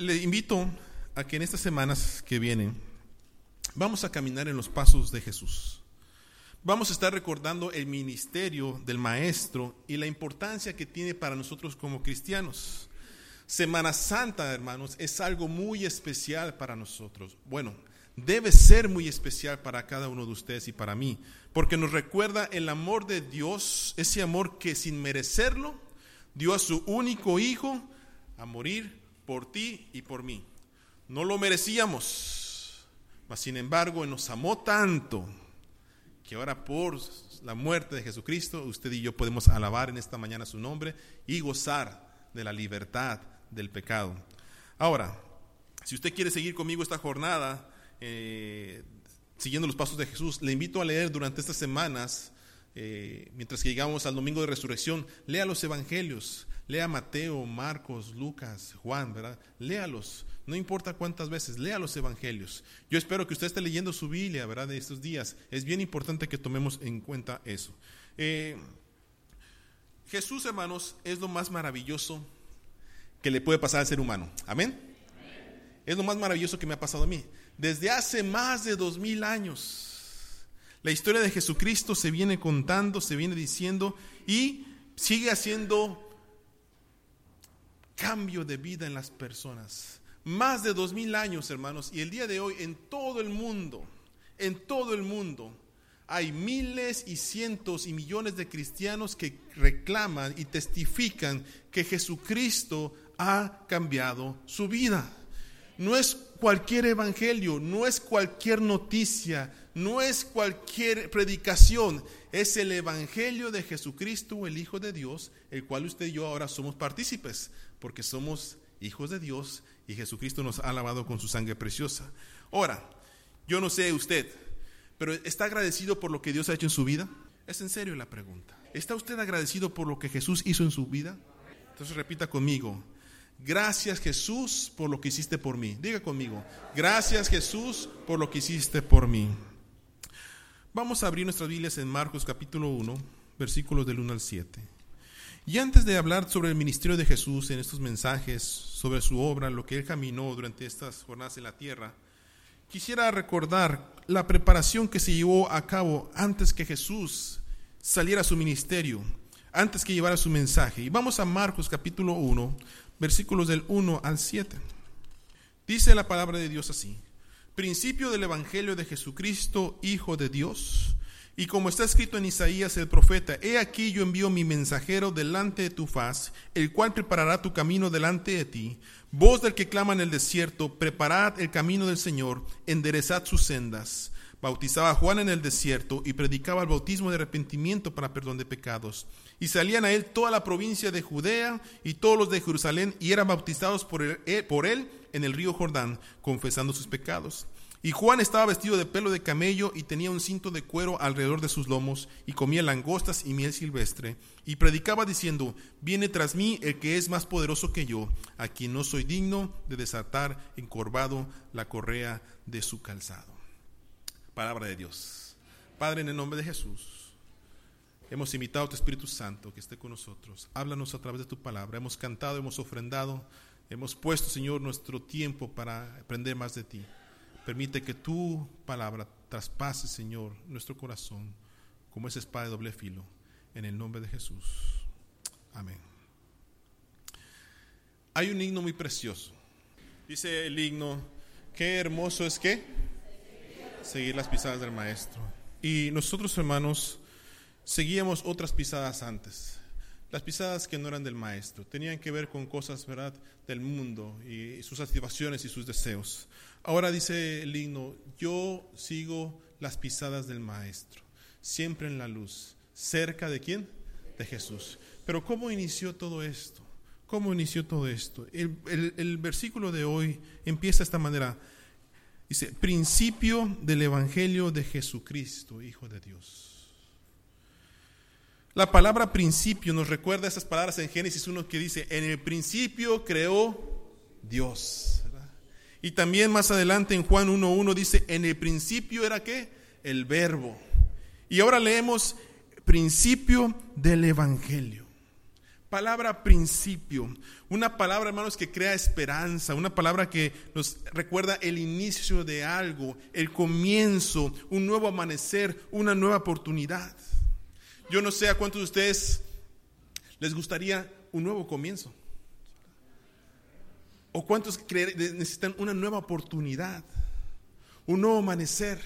Le invito a que en estas semanas que vienen vamos a caminar en los pasos de Jesús. Vamos a estar recordando el ministerio del Maestro y la importancia que tiene para nosotros como cristianos. Semana Santa, hermanos, es algo muy especial para nosotros. Bueno, debe ser muy especial para cada uno de ustedes y para mí, porque nos recuerda el amor de Dios, ese amor que sin merecerlo dio a su único hijo a morir por ti y por mí. No lo merecíamos, mas sin embargo nos amó tanto que ahora por la muerte de Jesucristo usted y yo podemos alabar en esta mañana su nombre y gozar de la libertad del pecado. Ahora, si usted quiere seguir conmigo esta jornada, eh, siguiendo los pasos de Jesús, le invito a leer durante estas semanas, eh, mientras que llegamos al domingo de resurrección, lea los evangelios, lea Mateo, Marcos, Lucas, Juan, ¿verdad? Léalos, no importa cuántas veces, lea los evangelios. Yo espero que usted esté leyendo su Biblia, ¿verdad? De estos días. Es bien importante que tomemos en cuenta eso. Eh, Jesús, hermanos, es lo más maravilloso que le puede pasar al ser humano. Amén. Es lo más maravilloso que me ha pasado a mí. Desde hace más de dos mil años, la historia de Jesucristo se viene contando, se viene diciendo y sigue haciendo cambio de vida en las personas. Más de dos mil años, hermanos, y el día de hoy en todo el mundo, en todo el mundo, hay miles y cientos y millones de cristianos que reclaman y testifican que Jesucristo ha cambiado su vida. No es cualquier evangelio, no es cualquier noticia, no es cualquier predicación, es el evangelio de Jesucristo, el Hijo de Dios, el cual usted y yo ahora somos partícipes, porque somos hijos de Dios y Jesucristo nos ha lavado con su sangre preciosa. Ahora, yo no sé usted, pero ¿está agradecido por lo que Dios ha hecho en su vida? Es en serio la pregunta. ¿Está usted agradecido por lo que Jesús hizo en su vida? Entonces repita conmigo, Gracias Jesús por lo que hiciste por mí. Diga conmigo, gracias Jesús por lo que hiciste por mí. Vamos a abrir nuestras Biblias en Marcos capítulo 1, versículos del 1 al 7. Y antes de hablar sobre el ministerio de Jesús en estos mensajes, sobre su obra, lo que él caminó durante estas jornadas en la tierra, quisiera recordar la preparación que se llevó a cabo antes que Jesús saliera a su ministerio, antes que llevara su mensaje. Y vamos a Marcos capítulo 1, versículos del 1 al 7. Dice la palabra de Dios así, principio del Evangelio de Jesucristo, Hijo de Dios, y como está escrito en Isaías el profeta, he aquí yo envío mi mensajero delante de tu faz, el cual preparará tu camino delante de ti. Voz del que clama en el desierto, preparad el camino del Señor, enderezad sus sendas. Bautizaba a Juan en el desierto y predicaba el bautismo de arrepentimiento para perdón de pecados. Y salían a él toda la provincia de Judea y todos los de Jerusalén y eran bautizados por eh, por él en el río Jordán, confesando sus pecados. Y Juan estaba vestido de pelo de camello y tenía un cinto de cuero alrededor de sus lomos y comía langostas y miel silvestre y predicaba diciendo, viene tras mí el que es más poderoso que yo, a quien no soy digno de desatar encorvado la correa de su calzado. Palabra de Dios. Padre, en el nombre de Jesús. Hemos invitado a tu Espíritu Santo que esté con nosotros. Háblanos a través de tu palabra. Hemos cantado, hemos ofrendado, hemos puesto, Señor, nuestro tiempo para aprender más de ti. Permite que tu palabra traspase, Señor, nuestro corazón como esa espada de doble filo. En el nombre de Jesús. Amén. Hay un himno muy precioso. Dice el himno, qué hermoso es que seguir las pisadas del Maestro. Y nosotros, hermanos, seguíamos otras pisadas antes. Las pisadas que no eran del maestro, tenían que ver con cosas, ¿verdad?, del mundo y sus activaciones y sus deseos. Ahora dice el himno, yo sigo las pisadas del maestro, siempre en la luz, cerca de quién? De Jesús. Pero ¿cómo inició todo esto? ¿Cómo inició todo esto? El, el versículo de hoy empieza de esta manera. Dice, principio del Evangelio de Jesucristo, Hijo de Dios. La palabra principio nos recuerda esas palabras en Génesis 1 que dice, en el principio creó Dios. Y también más adelante en Juan 1.1 dice, en el principio era qué? El verbo. Y ahora leemos principio del Evangelio. palabra principio, una palabra, hermanos, que crea esperanza, una palabra que nos recuerda el inicio de algo, el comienzo, un nuevo amanecer, una nueva oportunidad. Yo no sé a cuántos de ustedes les gustaría un nuevo comienzo. ¿O cuántos necesitan una nueva oportunidad? Un nuevo amanecer.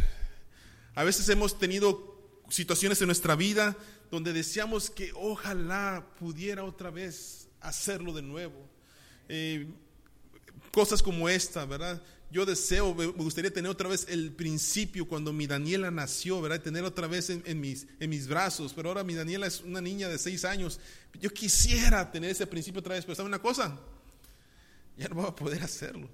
A veces hemos tenido situaciones en nuestra vida donde deseamos que ojalá pudiera otra vez hacerlo de nuevo. Eh, cosas como esta, ¿verdad? Yo deseo, me gustaría tener otra vez el principio cuando mi Daniela nació, ¿verdad? Tener otra vez en, mis, en mis brazos, pero ahora mi Daniela es una niña de seis años. Yo quisiera tener ese principio otra vez, pero ¿sabe una cosa? Ya no voy a poder hacerlo.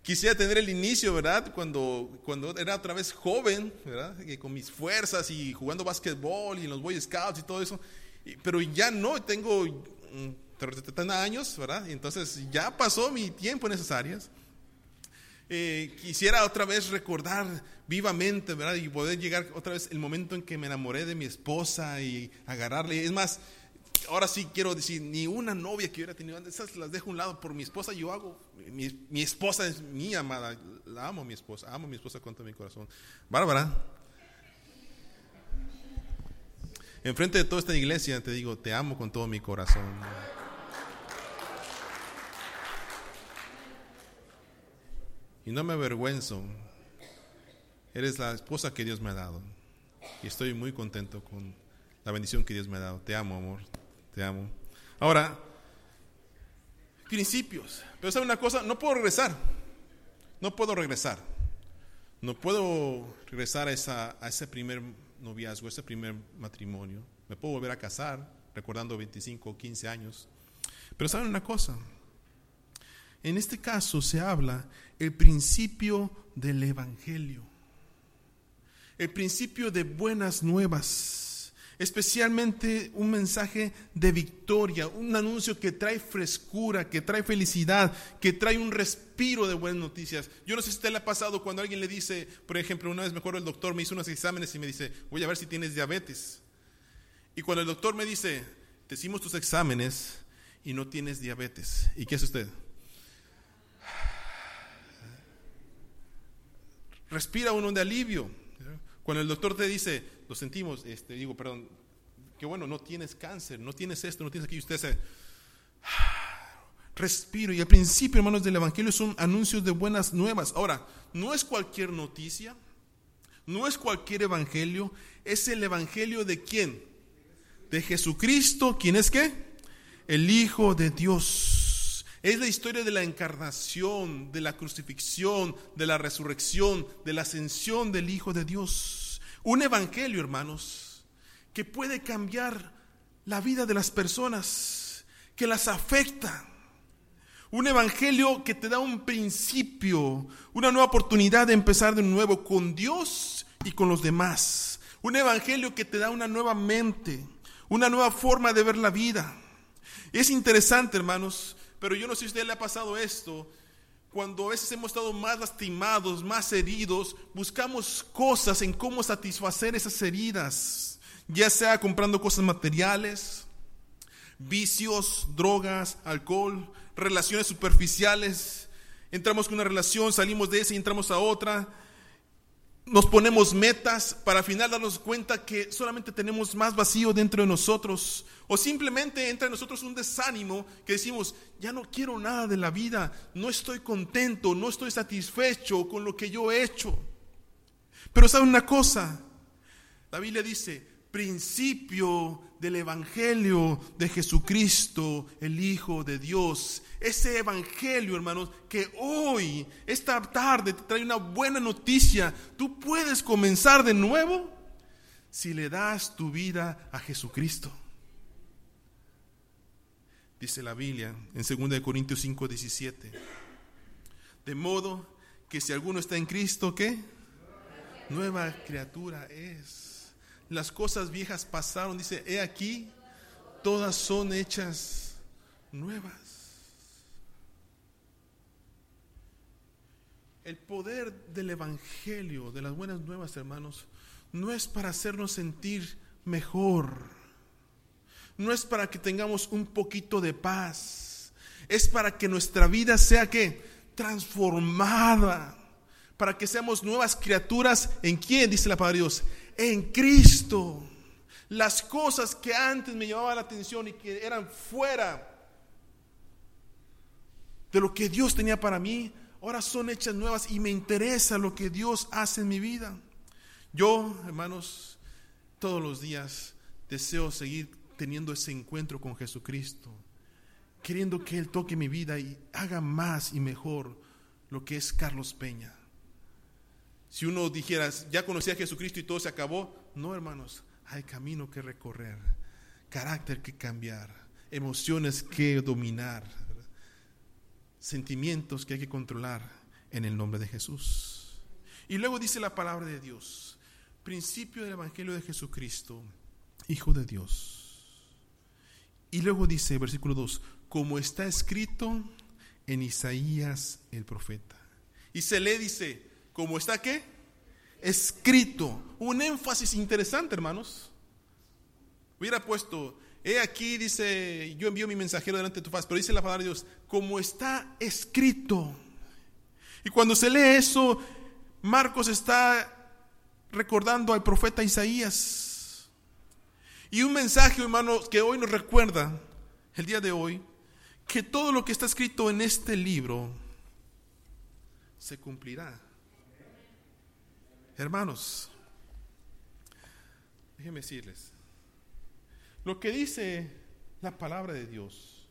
Quisiera tener el inicio, ¿verdad? Cuando, cuando era otra vez joven, ¿verdad? con mis fuerzas y jugando básquetbol y en los Boy Scouts y todo eso. pero ya no, tengo 30 mm, años, ¿verdad? Entonces ya pasó mi tiempo en esas áreas. Eh, quisiera otra vez recordar vivamente, ¿verdad? Y poder llegar otra vez el momento en que me enamoré de mi esposa y agarrarle. Es más, ahora sí quiero decir, ni una novia que hubiera tenido esas las dejo a un lado por mi esposa, yo hago, mi, esposa es mi amada, la amo mi esposa, amo mi esposa con todo mi corazón. Bárbara, enfrente de toda esta iglesia te digo, te amo con todo mi corazón. Y no me avergüenzo, eres la esposa que Dios me ha dado. Y estoy muy contento con la bendición que Dios me ha dado. Te amo, amor te amo. Ahora, principios. Pero sabe una cosa, no puedo regresar. No puedo regresar. No puedo regresar a, esa, a ese primer noviazgo, a ese primer matrimonio. Me puedo volver a casar, recordando 25 o 15 años. Pero saben una cosa, en este caso se habla el principio del Evangelio, el principio de buenas nuevas especialmente un mensaje de victoria, un anuncio que trae frescura, que trae felicidad, que trae un respiro de buenas noticias. Yo no sé si usted le ha pasado cuando alguien le dice, por ejemplo, una vez mejor el doctor me hizo unos exámenes y me dice, voy a ver si tienes diabetes. Y cuando el doctor me dice, te hicimos tus exámenes y no tienes diabetes, ¿y qué hace usted? Respira uno de alivio. Cuando el doctor te dice, lo sentimos, este, digo, perdón, que bueno, no tienes cáncer, no tienes esto, no tienes aquí, usted se... Respiro. Y al principio, hermanos, del Evangelio son anuncios de buenas nuevas. Ahora, no es cualquier noticia, no es cualquier Evangelio, es el Evangelio de quién? De Jesucristo, ¿quién es qué? El Hijo de Dios. Es la historia de la encarnación, de la crucifixión, de la resurrección, de la ascensión del Hijo de Dios. Un evangelio, hermanos, que puede cambiar la vida de las personas, que las afecta. Un evangelio que te da un principio, una nueva oportunidad de empezar de nuevo con Dios y con los demás. Un evangelio que te da una nueva mente, una nueva forma de ver la vida. Es interesante, hermanos, pero yo no sé si a usted le ha pasado esto, cuando a veces hemos estado más lastimados, más heridos, buscamos cosas en cómo satisfacer esas heridas, ya sea comprando cosas materiales, vicios, drogas, alcohol, relaciones superficiales. Entramos con una relación, salimos de esa y entramos a otra nos ponemos metas para al final darnos cuenta que solamente tenemos más vacío dentro de nosotros. O simplemente entra en nosotros un desánimo que decimos, ya no quiero nada de la vida, no estoy contento, no estoy satisfecho con lo que yo he hecho. Pero saben una cosa, la Biblia dice, principio del Evangelio de Jesucristo, el Hijo de Dios. Ese Evangelio, hermanos, que hoy, esta tarde, te trae una buena noticia. Tú puedes comenzar de nuevo si le das tu vida a Jesucristo. Dice la Biblia en 2 Corintios 5, 17. De modo que si alguno está en Cristo, ¿qué? Nueva criatura es las cosas viejas pasaron, dice, he aquí, todas son hechas nuevas. El poder del Evangelio, de las buenas nuevas, hermanos, no es para hacernos sentir mejor, no es para que tengamos un poquito de paz, es para que nuestra vida sea que transformada, para que seamos nuevas criaturas. En quién, dice la palabra de Dios, en Cristo. Las cosas que antes me llamaban la atención y que eran fuera de lo que Dios tenía para mí, ahora son hechas nuevas y me interesa lo que Dios hace en mi vida. Yo, hermanos, todos los días deseo seguir teniendo ese encuentro con Jesucristo, queriendo que Él toque mi vida y haga más y mejor lo que es Carlos Peña. Si uno dijera, ya conocí a Jesucristo y todo se acabó, no, hermanos, hay camino que recorrer, carácter que cambiar, emociones que dominar, sentimientos que hay que controlar en el nombre de Jesús. Y luego dice la palabra de Dios, principio del Evangelio de Jesucristo, Hijo de Dios. Y luego dice, versículo 2, como está escrito en Isaías el profeta. Y se le dice, como está qué? Escrito. Un énfasis interesante, hermanos. Hubiera puesto, he aquí, dice, yo envío mi mensajero delante de tu faz, pero dice la palabra de Dios, como está escrito. Y cuando se lee eso, Marcos está recordando al profeta Isaías. Y un mensaje, hermano, que hoy nos recuerda, el día de hoy, que todo lo que está escrito en este libro se cumplirá. Hermanos, déjenme decirles, lo que dice la palabra de Dios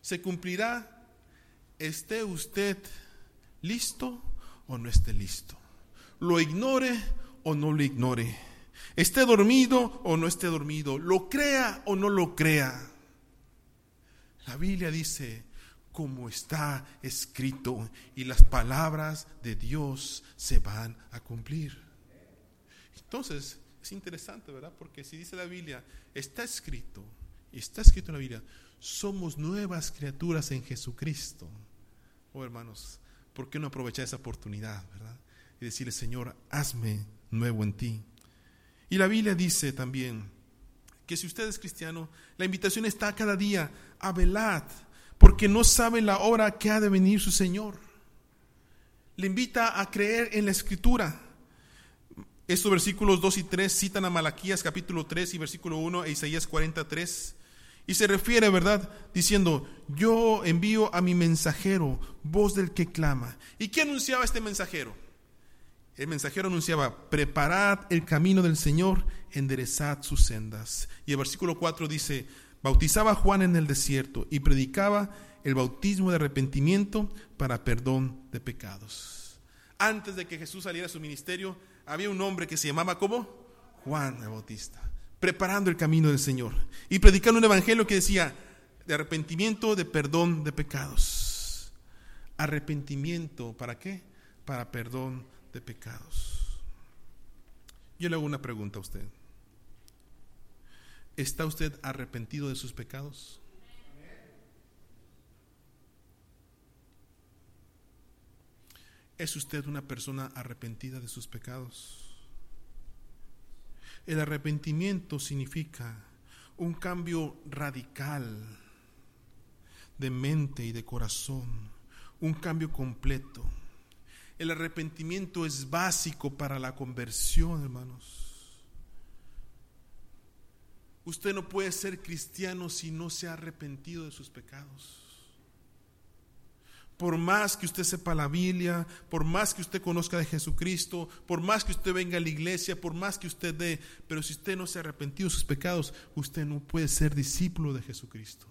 se cumplirá, esté usted listo o no esté listo, lo ignore o no lo ignore, esté dormido o no esté dormido, lo crea o no lo crea. La Biblia dice, como está escrito, y las palabras de Dios se van a cumplir. Entonces, es interesante, ¿verdad? Porque si dice la Biblia, está escrito, y está escrito en la Biblia, somos nuevas criaturas en Jesucristo. Oh hermanos, ¿por qué no aprovechar esa oportunidad, verdad? Y decirle, Señor, hazme nuevo en ti. Y la Biblia dice también que si usted es cristiano, la invitación está cada día a velad, porque no sabe la hora que ha de venir su Señor. Le invita a creer en la Escritura. Estos versículos 2 y 3 citan a Malaquías capítulo 3 y versículo 1 e Isaías 43. Y se refiere, ¿verdad? Diciendo, yo envío a mi mensajero, voz del que clama. ¿Y qué anunciaba este mensajero? El mensajero anunciaba, preparad el camino del Señor, enderezad sus sendas. Y el versículo 4 dice, bautizaba Juan en el desierto y predicaba el bautismo de arrepentimiento para perdón de pecados. Antes de que Jesús saliera a su ministerio, había un hombre que se llamaba como Juan el Bautista, preparando el camino del Señor y predicando un evangelio que decía de arrepentimiento, de perdón de pecados. Arrepentimiento, ¿para qué? Para perdón de pecados. Yo le hago una pregunta a usted. ¿Está usted arrepentido de sus pecados? ¿Es usted una persona arrepentida de sus pecados? El arrepentimiento significa un cambio radical de mente y de corazón, un cambio completo. El arrepentimiento es básico para la conversión, hermanos. Usted no puede ser cristiano si no se ha arrepentido de sus pecados. Por más que usted sepa la Biblia, por más que usted conozca de Jesucristo, por más que usted venga a la iglesia, por más que usted dé, pero si usted no se ha arrepentido de sus pecados, usted no puede ser discípulo de Jesucristo.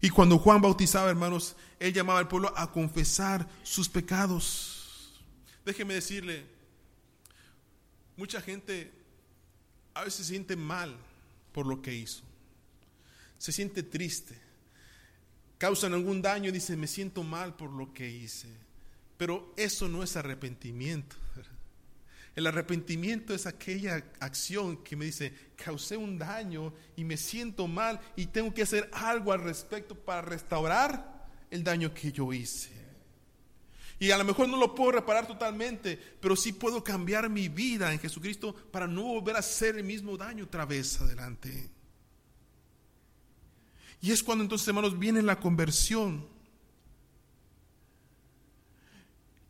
Y cuando Juan bautizaba, hermanos, él llamaba al pueblo a confesar sus pecados. Déjeme decirle, mucha gente a veces se siente mal por lo que hizo. Se siente triste. Causan algún daño y dice, me siento mal por lo que hice. Pero eso no es arrepentimiento. El arrepentimiento es aquella acción que me dice, causé un daño y me siento mal y tengo que hacer algo al respecto para restaurar el daño que yo hice. Y a lo mejor no lo puedo reparar totalmente, pero sí puedo cambiar mi vida en Jesucristo para no volver a hacer el mismo daño otra vez adelante. Y es cuando entonces, hermanos, viene la conversión.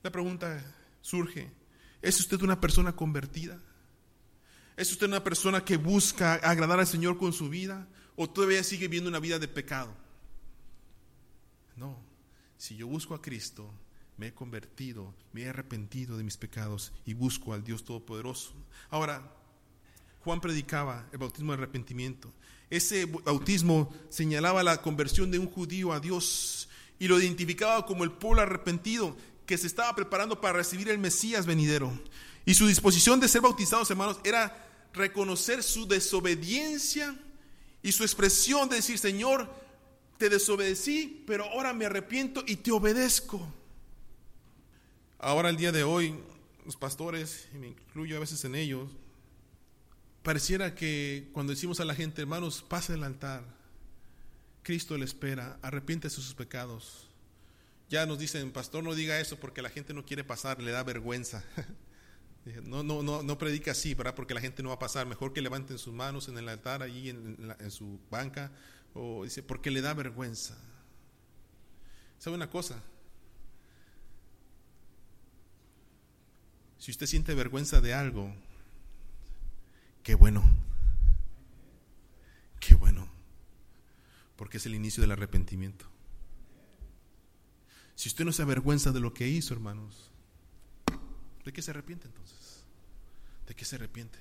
La pregunta surge, ¿es usted una persona convertida? ¿Es usted una persona que busca agradar al Señor con su vida? ¿O todavía sigue viviendo una vida de pecado? No, si yo busco a Cristo, me he convertido, me he arrepentido de mis pecados y busco al Dios Todopoderoso. Ahora, Juan predicaba el bautismo de arrepentimiento. Ese bautismo señalaba la conversión de un judío a Dios y lo identificaba como el pueblo arrepentido que se estaba preparando para recibir el Mesías venidero. Y su disposición de ser bautizados, hermanos, era reconocer su desobediencia y su expresión de decir, Señor, te desobedecí, pero ahora me arrepiento y te obedezco. Ahora el día de hoy, los pastores, y me incluyo a veces en ellos, pareciera que cuando decimos a la gente, hermanos, pase el altar, Cristo le espera, arrepiéntese de sus pecados. Ya nos dicen, pastor, no diga eso porque la gente no quiere pasar, le da vergüenza. No, no, no, no predica así, ¿verdad? Porque la gente no va a pasar. Mejor que levanten sus manos en el altar, allí en, en su banca, o dice, porque le da vergüenza. ¿Sabe una cosa? Si usted siente vergüenza de algo, qué bueno. Qué bueno. Porque es el inicio del arrepentimiento. Si usted no se avergüenza de lo que hizo, hermanos, ¿de qué se arrepiente entonces? ¿De qué se arrepiente?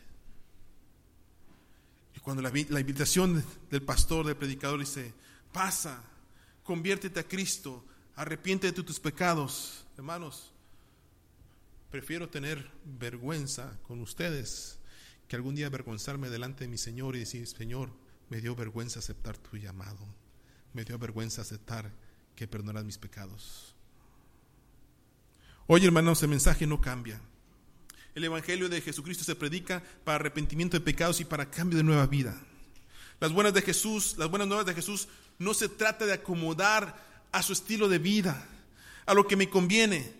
Y cuando la, la invitación del pastor, del predicador dice, pasa, conviértete a Cristo, arrepiéntete de tus pecados, hermanos, Prefiero tener vergüenza con ustedes que algún día avergonzarme delante de mi Señor y decir, Señor, me dio vergüenza aceptar tu llamado. Me dio vergüenza aceptar que perdonas mis pecados. Hoy, hermanos, el mensaje no cambia. El Evangelio de Jesucristo se predica para arrepentimiento de pecados y para cambio de nueva vida. Las buenas de Jesús, las buenas nuevas de Jesús no se trata de acomodar a su estilo de vida, a lo que me conviene,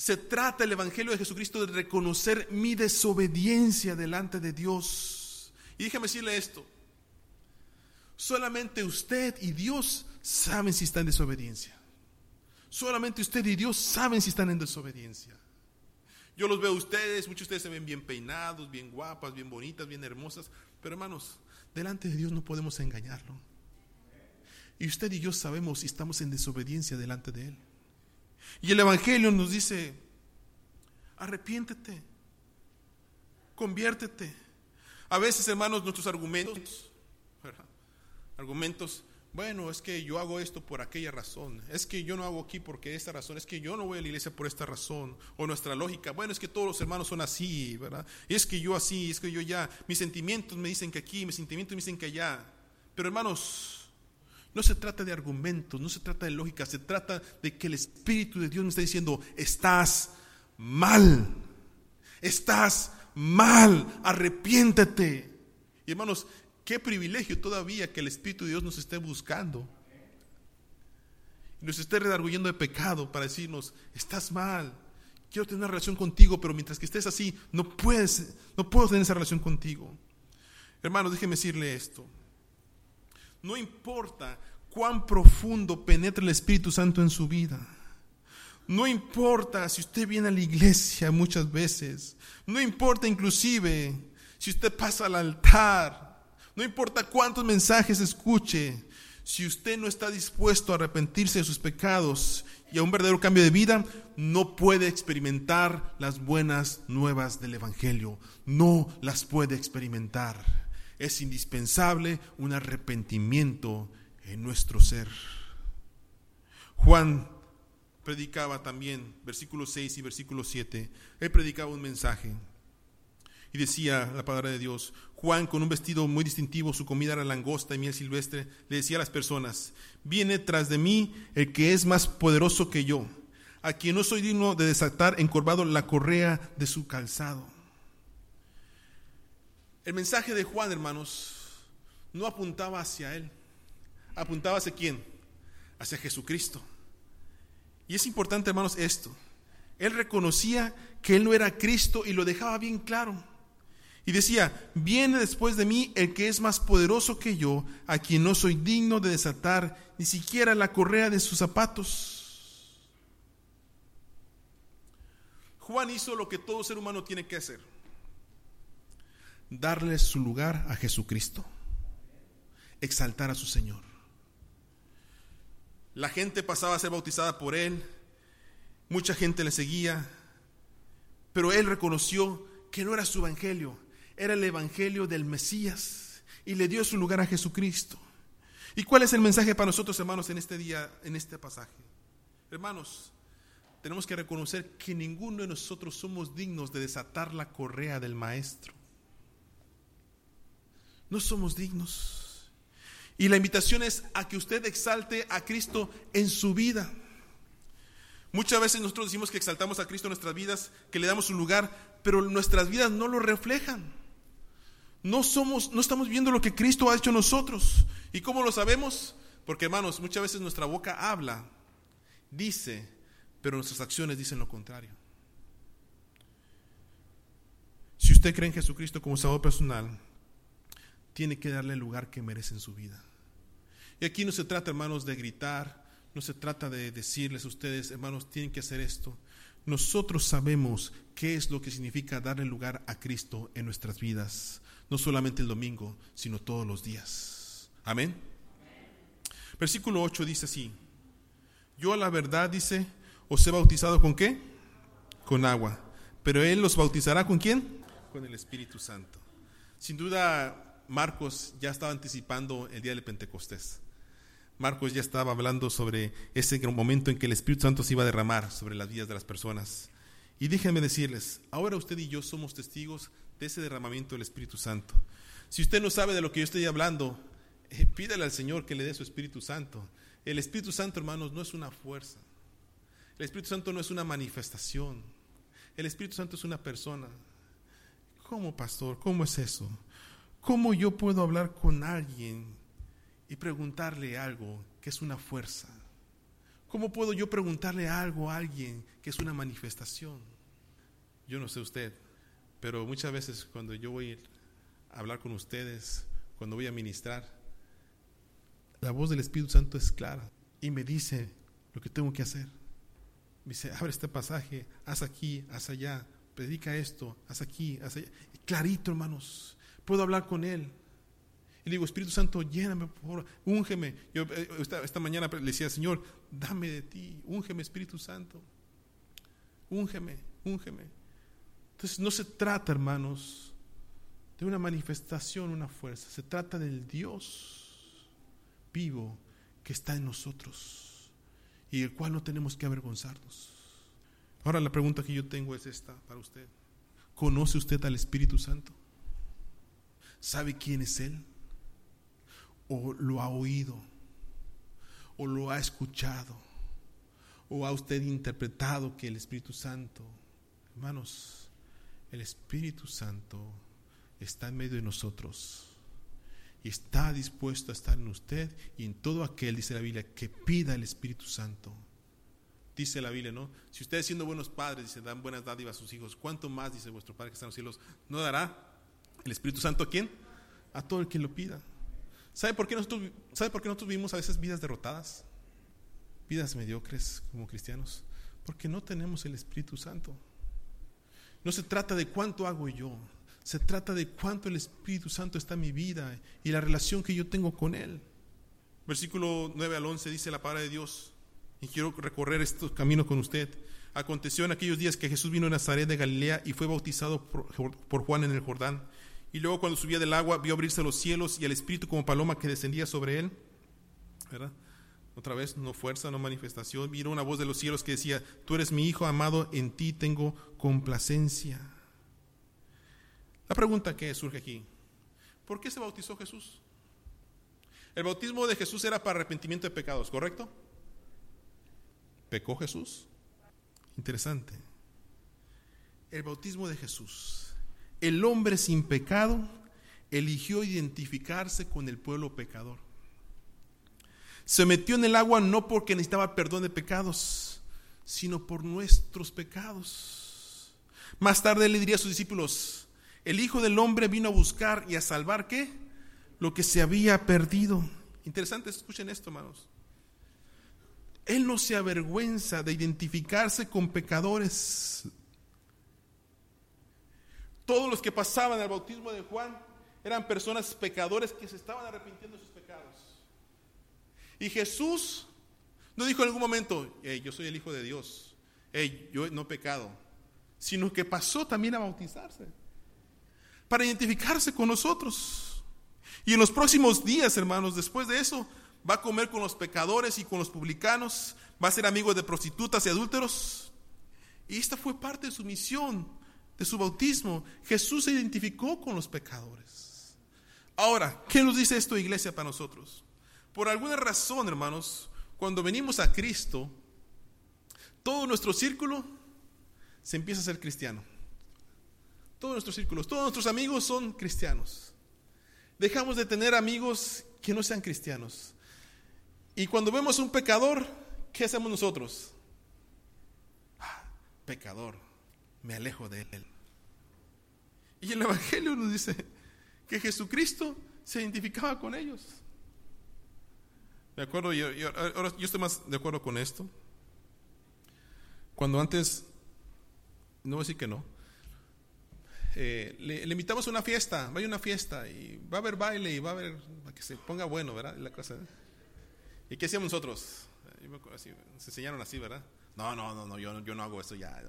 se trata el Evangelio de Jesucristo de reconocer mi desobediencia delante de Dios. Y déjame decirle esto. Solamente usted y Dios saben si están en desobediencia. Solamente usted y Dios saben si están en desobediencia. Yo los veo a ustedes, muchos de ustedes se ven bien peinados, bien guapas, bien bonitas, bien hermosas, pero hermanos, delante de Dios no podemos engañarlo. Y usted y yo sabemos si estamos en desobediencia delante de Él. Y el Evangelio nos dice, arrepiéntete, conviértete. A veces, hermanos, nuestros argumentos, argumentos, bueno, es que yo hago esto por aquella razón, es que yo no hago aquí porque esta razón, es que yo no voy a la iglesia por esta razón, o nuestra lógica, bueno, es que todos los hermanos son así, ¿verdad? Es que yo así, es que yo ya, mis sentimientos me dicen que aquí, mis sentimientos me dicen que allá. Pero hermanos, no se trata de argumentos, no se trata de lógica, se trata de que el Espíritu de Dios me está diciendo, estás mal, estás mal, arrepiéntete. Y hermanos, qué privilegio todavía que el Espíritu de Dios nos esté buscando. Nos esté redarguyendo de pecado para decirnos, estás mal, quiero tener una relación contigo, pero mientras que estés así, no puedes, no puedo tener esa relación contigo. Hermanos, déjeme decirle esto. No importa cuán profundo penetra el Espíritu Santo en su vida. No importa si usted viene a la iglesia muchas veces. No importa inclusive si usted pasa al altar. No importa cuántos mensajes escuche. Si usted no está dispuesto a arrepentirse de sus pecados y a un verdadero cambio de vida, no puede experimentar las buenas nuevas del Evangelio. No las puede experimentar es indispensable un arrepentimiento en nuestro ser. Juan predicaba también, versículo 6 y versículo 7, él predicaba un mensaje y decía la palabra de Dios, Juan con un vestido muy distintivo, su comida era langosta y miel silvestre, le decía a las personas, viene tras de mí el que es más poderoso que yo, a quien no soy digno de desatar encorvado la correa de su calzado. El mensaje de Juan, hermanos, no apuntaba hacia él, apuntaba hacia quién? Hacia Jesucristo. Y es importante, hermanos, esto. Él reconocía que él no era Cristo y lo dejaba bien claro. Y decía, viene después de mí el que es más poderoso que yo, a quien no soy digno de desatar ni siquiera la correa de sus zapatos. Juan hizo lo que todo ser humano tiene que hacer, darle su lugar a Jesucristo, exaltar a su Señor. La gente pasaba a ser bautizada por él, mucha gente le seguía, pero él reconoció que no era su evangelio, era el evangelio del Mesías y le dio su lugar a Jesucristo. ¿Y cuál es el mensaje para nosotros, hermanos, en este día, en este pasaje? Hermanos, tenemos que reconocer que ninguno de nosotros somos dignos de desatar la correa del maestro. No somos dignos. Y la invitación es a que usted exalte a Cristo en su vida. Muchas veces nosotros decimos que exaltamos a Cristo en nuestras vidas, que le damos su lugar, pero nuestras vidas no lo reflejan. No somos, no estamos viendo lo que Cristo ha hecho en nosotros. ¿Y cómo lo sabemos? Porque hermanos, muchas veces nuestra boca habla, dice, pero nuestras acciones dicen lo contrario. Si usted cree en Jesucristo como Salvador personal, tiene que darle el lugar que merece en su vida. Y aquí no se trata, hermanos, de gritar, no se trata de decirles a ustedes, hermanos, tienen que hacer esto. Nosotros sabemos qué es lo que significa darle lugar a Cristo en nuestras vidas, no solamente el domingo, sino todos los días. Amén. Versículo 8 dice así, yo a la verdad dice, os he bautizado con qué? Con agua, pero Él los bautizará con quién? Con el Espíritu Santo. Sin duda, Marcos ya estaba anticipando el día del Pentecostés. Marcos ya estaba hablando sobre ese momento en que el Espíritu Santo se iba a derramar sobre las vidas de las personas. Y déjenme decirles, ahora usted y yo somos testigos de ese derramamiento del Espíritu Santo. Si usted no sabe de lo que yo estoy hablando, eh, pídale al Señor que le dé su Espíritu Santo. El Espíritu Santo, hermanos, no es una fuerza. El Espíritu Santo no es una manifestación. El Espíritu Santo es una persona. ¿Cómo, pastor? ¿Cómo es eso? ¿Cómo yo puedo hablar con alguien y preguntarle algo que es una fuerza? ¿Cómo puedo yo preguntarle algo a alguien que es una manifestación? Yo no sé usted, pero muchas veces cuando yo voy a hablar con ustedes, cuando voy a ministrar, la voz del Espíritu Santo es clara y me dice lo que tengo que hacer. Me dice, abre este pasaje, haz aquí, haz allá, predica esto, haz aquí, haz allá. Clarito, hermanos. Puedo hablar con Él. Y digo, Espíritu Santo, lléname, por favor, úngeme. Yo eh, esta, mañana le decía, Señor, dame de ti, úngeme, Espíritu Santo. Úngeme, úngeme. Entonces no se trata, hermanos, de una manifestación, una fuerza. Se trata del Dios vivo que está en nosotros y el cual no tenemos que avergonzarnos. Ahora la pregunta que yo tengo es esta para usted. ¿Conoce usted al Espíritu Santo? ¿Sabe quién es Él? o lo ha oído, o lo ha escuchado, o ha usted interpretado que el Espíritu Santo, hermanos, el Espíritu Santo está en medio de nosotros y está dispuesto a estar en usted y en todo aquel, dice la Biblia, que pida el Espíritu Santo. Dice la Biblia, ¿no? Si ustedes siendo buenos padres, dice, dan buenas dádivas a sus hijos, ¿cuánto más, dice vuestro Padre que está en los cielos, no dará el Espíritu Santo a quién? A todo el que lo pida. ¿Sabe por qué nosotros, ¿sabe por qué nosotros vivimos a veces vidas derrotadas? Vidas mediocres como cristianos. Porque no tenemos el Espíritu Santo. No se trata de cuánto hago yo. Se trata de cuánto el Espíritu Santo está en mi vida y la relación que yo tengo con Él. Versículo 9 al 11 dice la palabra de Dios. Y quiero recorrer estos caminos con usted. Aconteció en aquellos días que Jesús vino a Nazaret de Galilea y fue bautizado por Juan en el Jordán. Y luego cuando subía del agua vio abrirse los cielos y el Espíritu como paloma que descendía sobre él. ¿Verdad? Otra vez, no fuerza, no manifestación. Vino una voz de los cielos que decía, tú eres mi Hijo amado, en ti tengo complacencia. La pregunta que surge aquí, ¿por qué se bautizó Jesús? El bautismo de Jesús era para arrepentimiento de pecados, ¿correcto? ¿Pecó Jesús? Interesante. El bautismo de Jesús el hombre sin pecado eligió identificarse con el pueblo pecador. Se metió en el agua no porque necesitaba perdón de pecados, sino por nuestros pecados. Más tarde le diría a sus discípulos, el Hijo del Hombre vino a buscar y a salvar qué? Lo que se había perdido. Interesante, escuchen esto, hermanos. Él no se avergüenza de identificarse con pecadores. Todos los que pasaban al bautismo de Juan eran personas pecadores que se estaban arrepintiendo de sus pecados. Y Jesús no dijo en algún momento, yo soy el Hijo de Dios, yo no he pecado, sino que pasó también a bautizarse para identificarse con nosotros. Y en los próximos días, hermanos, después de eso, va a comer con los pecadores y con los publicanos, va a ser amigo de prostitutas y adúlteros. Y esta fue parte de su misión, de su bautismo. Jesús se identificó con los pecadores. Ahora, ¿qué nos dice esto, iglesia, para nosotros? Por alguna razón, hermanos, cuando venimos a Cristo, todo nuestro círculo se empieza a ser cristiano. Todos nuestros círculos, todos nuestros amigos son cristianos. Dejamos de tener amigos que no sean cristianos. Y cuando vemos un pecador, ¿qué hacemos nosotros? Ah, pecador, me alejo de él. Y el Evangelio nos dice que Jesucristo se identificaba con ellos. De acuerdo, yo, ahora yo estoy más de acuerdo con esto. Cuando antes, no voy a decir que no, eh, le, invitamos a una fiesta, vaya a una fiesta y va a haber baile y va a haber, para que se ponga bueno, ¿verdad? La cosa. ¿Y qué hacíamos nosotros? Se enseñaron así, ¿verdad? No, no, no, no yo, yo no hago eso ya.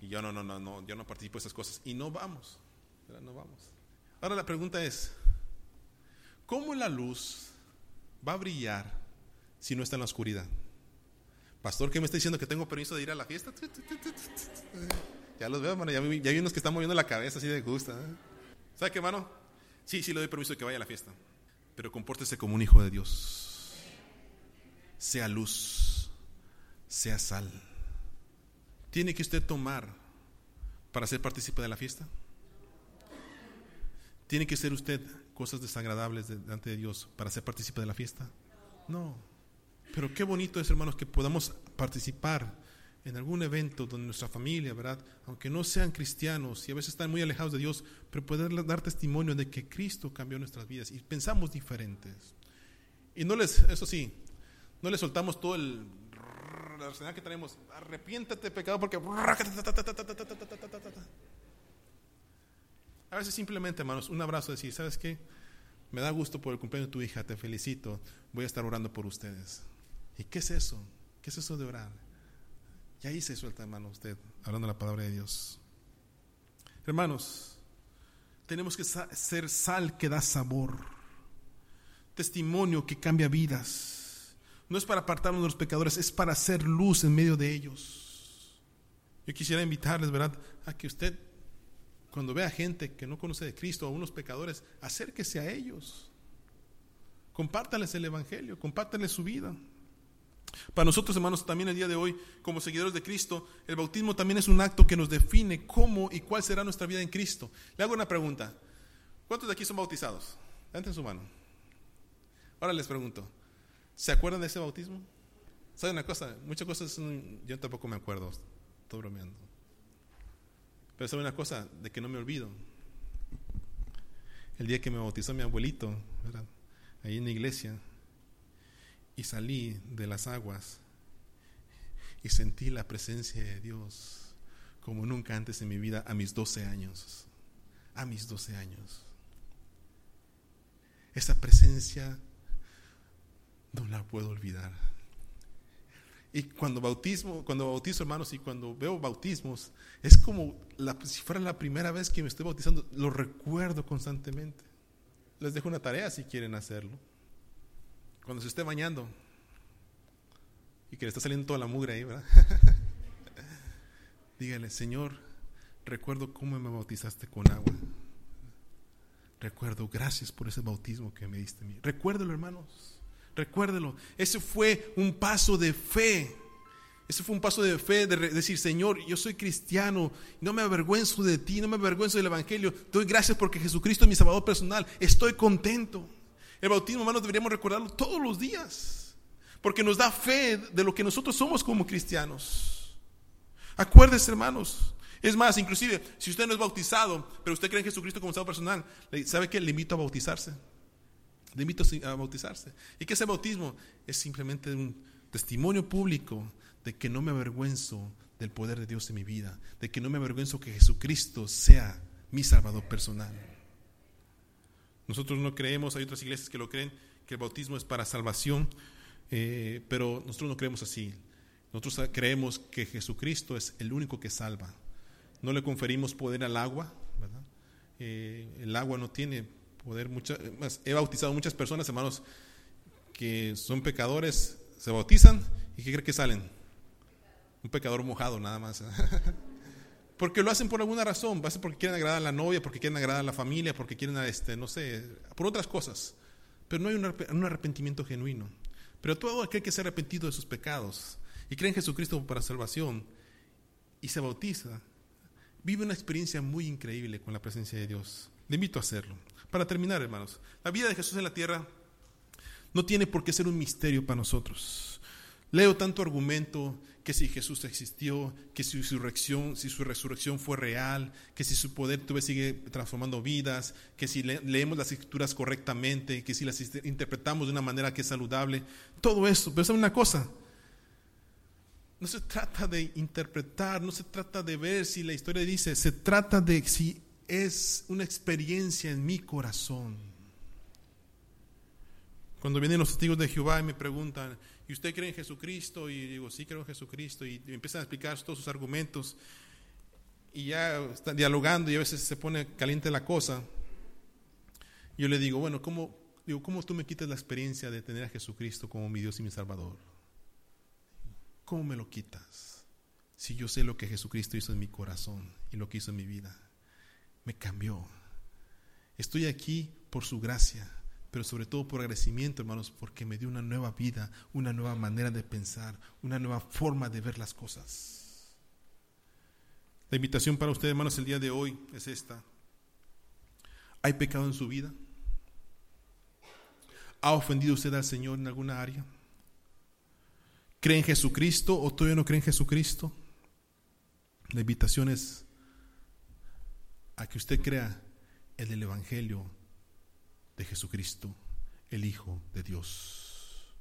Y yo no, no, no, no, yo no participo de esas cosas. Y no vamos. No vamos. Ahora la pregunta es, ¿cómo la luz va a brillar si no está en la oscuridad? Pastor, ¿qué me está diciendo que tengo permiso de ir a la fiesta? Ya los veo, hermano. Ya, ya hay unos que están moviendo la cabeza así de gusto. ¿eh? ¿Sabe qué, hermano? Sí, sí le doy permiso de que vaya a la fiesta pero compórtese como un hijo de Dios. Sea luz, sea sal. ¿Tiene que usted tomar para ser partícipe de la fiesta? ¿Tiene que ser usted cosas desagradables delante de Dios para ser partícipe de la fiesta? No. Pero qué bonito es, hermanos, que podamos participar en algún evento donde nuestra familia, ¿verdad? Aunque no sean cristianos y a veces están muy alejados de Dios, pero poder dar testimonio de que Cristo cambió nuestras vidas y pensamos diferentes. Y no les, eso sí, no les soltamos todo el la arsenal que tenemos, arrepiéntate pecado porque a veces simplemente, hermanos, un abrazo decir, ¿sabes qué? Me da gusto por el cumpleaños de tu hija, te felicito, voy a estar orando por ustedes. ¿Y qué es eso? ¿Qué es eso de orar? Y ahí se suelta, hermano, usted, hablando la palabra de Dios. Hermanos, tenemos que ser sal que da sabor, testimonio que cambia vidas. No es para apartarnos de los pecadores, es para hacer luz en medio de ellos. Yo quisiera invitarles, ¿verdad?, a que usted, cuando vea gente que no conoce de Cristo, a unos pecadores, acérquese a ellos. Compártales el Evangelio, compártales su vida. Para nosotros, hermanos, también el día de hoy, como seguidores de Cristo, el bautismo también es un acto que nos define cómo y cuál será nuestra vida en Cristo. Le hago una pregunta. ¿Cuántos de aquí son bautizados? Levanten su mano. Ahora les pregunto, ¿se acuerdan de ese bautismo? ¿Saben una cosa? Muchas cosas yo tampoco me acuerdo, estoy bromeando. Pero saben una cosa, de que no me olvido. El día que me bautizó mi abuelito, ahí en la iglesia, y salí de las aguas y sentí la presencia de Dios como nunca antes en mi vida a mis 12 años. A mis 12 años. Esa presencia no la puedo olvidar. Y cuando bautismo, cuando bautizo hermanos y cuando veo bautismos, es como la, si fuera la primera vez que me estoy bautizando, lo recuerdo constantemente. Les dejo una tarea si quieren hacerlo. Cuando se esté bañando y que le está saliendo toda la mugre ahí, ¿verdad? Dígale, Señor, recuerdo cómo me bautizaste con agua. Recuerdo, gracias por ese bautismo que me diste a mí. Recuérdelo, hermanos. Recuérdelo. Ese fue un paso de fe. Ese fue un paso de fe de decir, Señor, yo soy cristiano, no me avergüenzo de ti, no me avergüenzo del Evangelio. Doy gracias porque Jesucristo es mi Salvador personal. Estoy contento. El bautismo, hermanos, deberíamos recordarlo todos los días. porque nos da fe de lo que nosotros somos como cristianos. Acuérdese, hermanos. Es más, inclusive, si usted no es bautizado, pero usted cree en Jesucristo como Salvador personal, ¿sabe qué? Le invito a bautizarse. Le invito a bautizarse. ¿Y que ese bautismo? Es simplemente un testimonio público de que no me avergüenzo del poder de Dios en mi vida, de que no me avergüenzo que Jesucristo sea mi Salvador personal. Nosotros no creemos, hay otras iglesias que lo creen, que el bautismo es para salvación, eh, pero nosotros no creemos así. Nosotros creemos que Jesucristo es el único que salva. No le conferimos poder al agua, eh, el agua no tiene poder. Mucha, he bautizado muchas personas, hermanos, que son pecadores, se bautizan y ¿qué creen que salen? Un pecador mojado nada más. porque lo hacen por alguna razón, va a ser porque quieren agradar a la novia, porque quieren agradar a la familia, porque quieren, este, no sé, por otras cosas. Pero no hay un arrepentimiento genuino. Pero todo aquel que se ha arrepentido de sus pecados y cree en Jesucristo para salvación y se bautiza, vive una experiencia muy increíble con la presencia de Dios. Le invito a hacerlo. Para terminar, hermanos, la vida de Jesús en la tierra no tiene por qué ser un misterio para nosotros. Leo tanto argumento que si Jesús existió, que si su resurrección, si su resurrección fue real, que si su poder sigue transformando vidas, que si leemos las escrituras correctamente, que si las interpretamos de una manera que es saludable, todo eso. Pero ¿saben una cosa? No se trata de interpretar, no se trata de ver si la historia dice, se trata de si es una experiencia en mi corazón. Cuando vienen los testigos de Jehová y me preguntan, ¿y usted cree en Jesucristo? Y digo, sí creo en Jesucristo. Y empiezan a explicar todos sus argumentos. Y ya están dialogando y a veces se pone caliente la cosa. Yo le digo, bueno, ¿cómo, digo, ¿cómo tú me quitas la experiencia de tener a Jesucristo como mi Dios y mi Salvador? ¿Cómo me lo quitas? Si yo sé lo que Jesucristo hizo en mi corazón y lo que hizo en mi vida. Me cambió. Estoy aquí por su gracia pero sobre todo por agradecimiento, hermanos, porque me dio una nueva vida, una nueva manera de pensar, una nueva forma de ver las cosas. La invitación para usted, hermanos, el día de hoy es esta. ¿Hay pecado en su vida? ¿Ha ofendido usted al Señor en alguna área? ¿Cree en Jesucristo o todavía no cree en Jesucristo? La invitación es a que usted crea en el Evangelio de Jesucristo, el Hijo de Dios.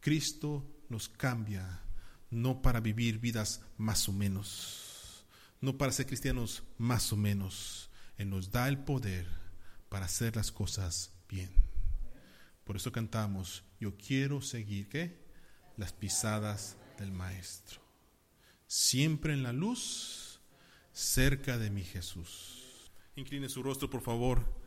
Cristo nos cambia no para vivir vidas más o menos, no para ser cristianos más o menos. Él nos da el poder para hacer las cosas bien. Por eso cantamos, yo quiero seguir, ¿qué? Las pisadas del Maestro. Siempre en la luz, cerca de mi Jesús. Incline su rostro, por favor.